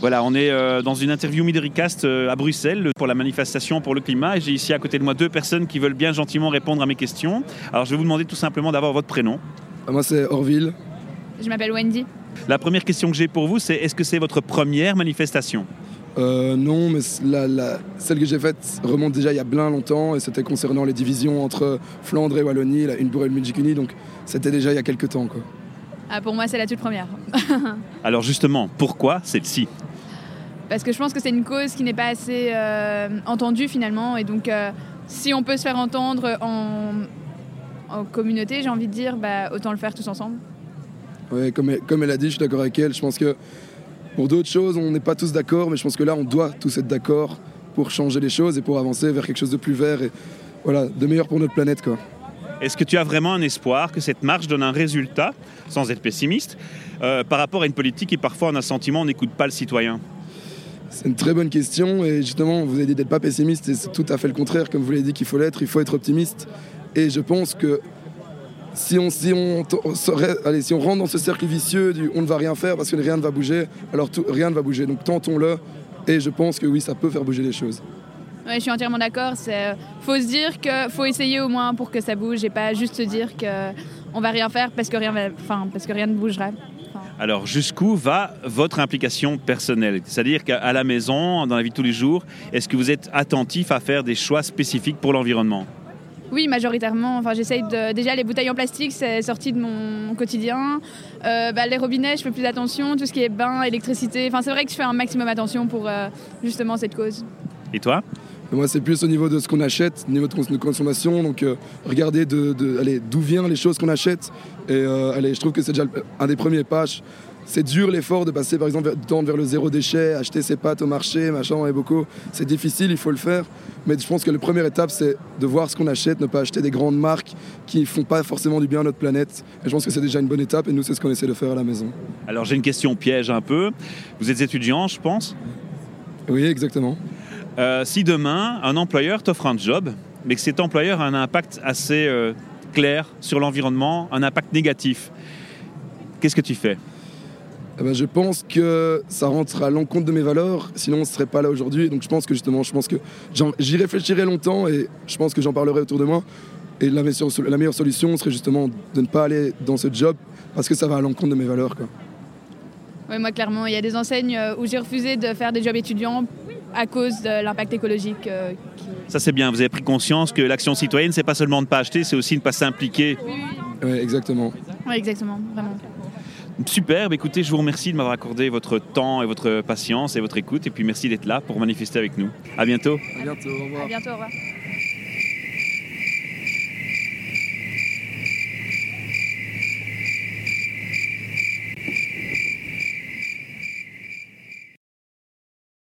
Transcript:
Voilà, on est euh, dans une interview Midoricast euh, à Bruxelles pour la manifestation pour le climat et j'ai ici à côté de moi deux personnes qui veulent bien gentiment répondre à mes questions. Alors je vais vous demander tout simplement d'avoir votre prénom. Ah, Moi, c'est Orville. Je m'appelle Wendy. La première question que j'ai pour vous, c'est est-ce que c'est votre première manifestation? Euh, non, mais c- la- la- celle que j'ai faite remonte déjà il y a bien longtemps et c'était concernant les divisions entre Flandre et Wallonie, la une Belgique unie, donc c'était déjà il y a quelques temps. Quoi. Ah, pour moi, c'est la toute première. Alors justement, pourquoi celle-ci Parce que je pense que c'est une cause qui n'est pas assez euh, entendue finalement. Et donc, euh, si on peut se faire entendre en, en communauté, j'ai envie de dire, bah, autant le faire tous ensemble. Ouais, comme, elle, comme elle a dit, je suis d'accord avec elle. Je pense que pour d'autres choses, on n'est pas tous d'accord, mais je pense que là, on doit tous être d'accord pour changer les choses et pour avancer vers quelque chose de plus vert et voilà, de meilleur pour notre planète. Quoi. Est-ce que tu as vraiment un espoir que cette marche donne un résultat, sans être pessimiste, euh, par rapport à une politique qui parfois on a le sentiment on n'écoute pas le citoyen? C'est une très bonne question et justement, vous avez dit d'être pas pessimiste et c'est tout à fait le contraire, comme vous l'avez dit qu'il faut l'être, il faut être optimiste. Et je pense que si on, si on, allez, si rentre dans ce cercle vicieux du on ne va rien faire parce que rien ne va bouger, alors rien ne va bouger. Donc tentons-le et je pense que oui, ça peut faire bouger les choses. Ouais, je suis entièrement d'accord. C'est faut se dire que faut essayer au moins pour que ça bouge et pas juste se dire que on va rien faire parce que rien, va, parce que rien ne bougera. Alors jusqu'où va votre implication personnelle? C'est-à-dire qu'à la maison, dans la vie de tous les jours, est-ce que vous êtes attentif à faire des choix spécifiques pour l'environnement? Oui, majoritairement. Enfin, j'essaye de. Déjà, les bouteilles en plastique, c'est sorti de mon quotidien. Euh, bah, les robinets, je fais plus attention. Tout ce qui est bain, électricité. Enfin, c'est vrai que je fais un maximum attention pour euh, justement cette cause. Et toi moi, c'est plus au niveau de ce qu'on achète, au niveau de cons- de consommation. Donc, euh, regardez de, de- allez, d'où viennent les choses qu'on achète. Et euh, allez, je trouve que c'est déjà un des premiers pas. C'est dur l'effort de passer, par exemple, vers, vers le zéro déchet, acheter ses pâtes au marché, machin, et beaucoup. C'est difficile, il faut le faire. Mais je pense que la première étape, c'est de voir ce qu'on achète, ne pas acheter des grandes marques qui ne font pas forcément du bien à notre planète. Et je pense que c'est déjà une bonne étape. Et nous, c'est ce qu'on essaie de faire à la maison. Alors j'ai une question piège un peu. Vous êtes étudiant, je pense? Oui, exactement. Euh, si demain, un employeur t'offre un job, mais que cet employeur a un impact assez euh, clair sur l'environnement, un impact négatif, qu'est-ce que tu fais? Eh ben, je pense que ça rentre à l'encontre de mes valeurs, sinon on ne serait pas là aujourd'hui. Donc je pense que justement, je pense que j'y réfléchirai longtemps et je pense que j'en parlerai autour de moi. Et la meilleure, la meilleure solution serait justement de ne pas aller dans ce job parce que ça va à l'encontre de mes valeurs. Quoi. Ouais, moi, clairement, il y a des enseignes euh, où j'ai refusé de faire des jobs étudiants à cause de l'impact écologique. euh, qui- Ça c'est bien, vous avez pris conscience que l'action citoyenne, c'est pas seulement de ne pas acheter, c'est aussi de ne pas s'impliquer. Oui, exactement. Ouais, exactement, vraiment. Super, bah écoutez, je vous remercie de m'avoir accordé votre temps et votre patience et votre écoute, et puis merci d'être là pour manifester avec nous. À bientôt. À bientôt, au revoir. À bientôt, au revoir.